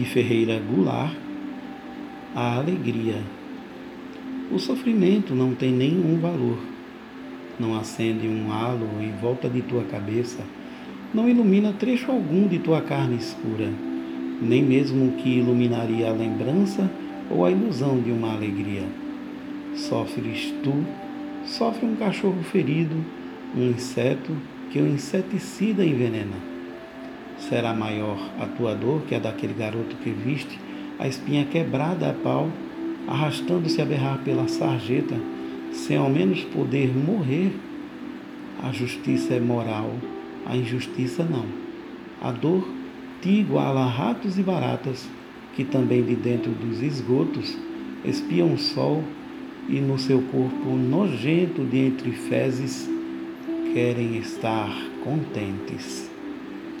de Ferreira Goulart, a alegria. O sofrimento não tem nenhum valor. Não acende um halo em volta de tua cabeça, não ilumina trecho algum de tua carne escura, nem mesmo o que iluminaria a lembrança ou a ilusão de uma alegria. Sofres tu, sofre um cachorro ferido, um inseto que o inseticida envenena será maior a tua dor que a daquele garoto que viste a espinha quebrada a pau, arrastando-se a berrar pela sarjeta, sem ao menos poder morrer. A justiça é moral, a injustiça não. A dor te iguala a ratos e baratas, que também de dentro dos esgotos espiam o sol e no seu corpo nojento de entre fezes querem estar contentes.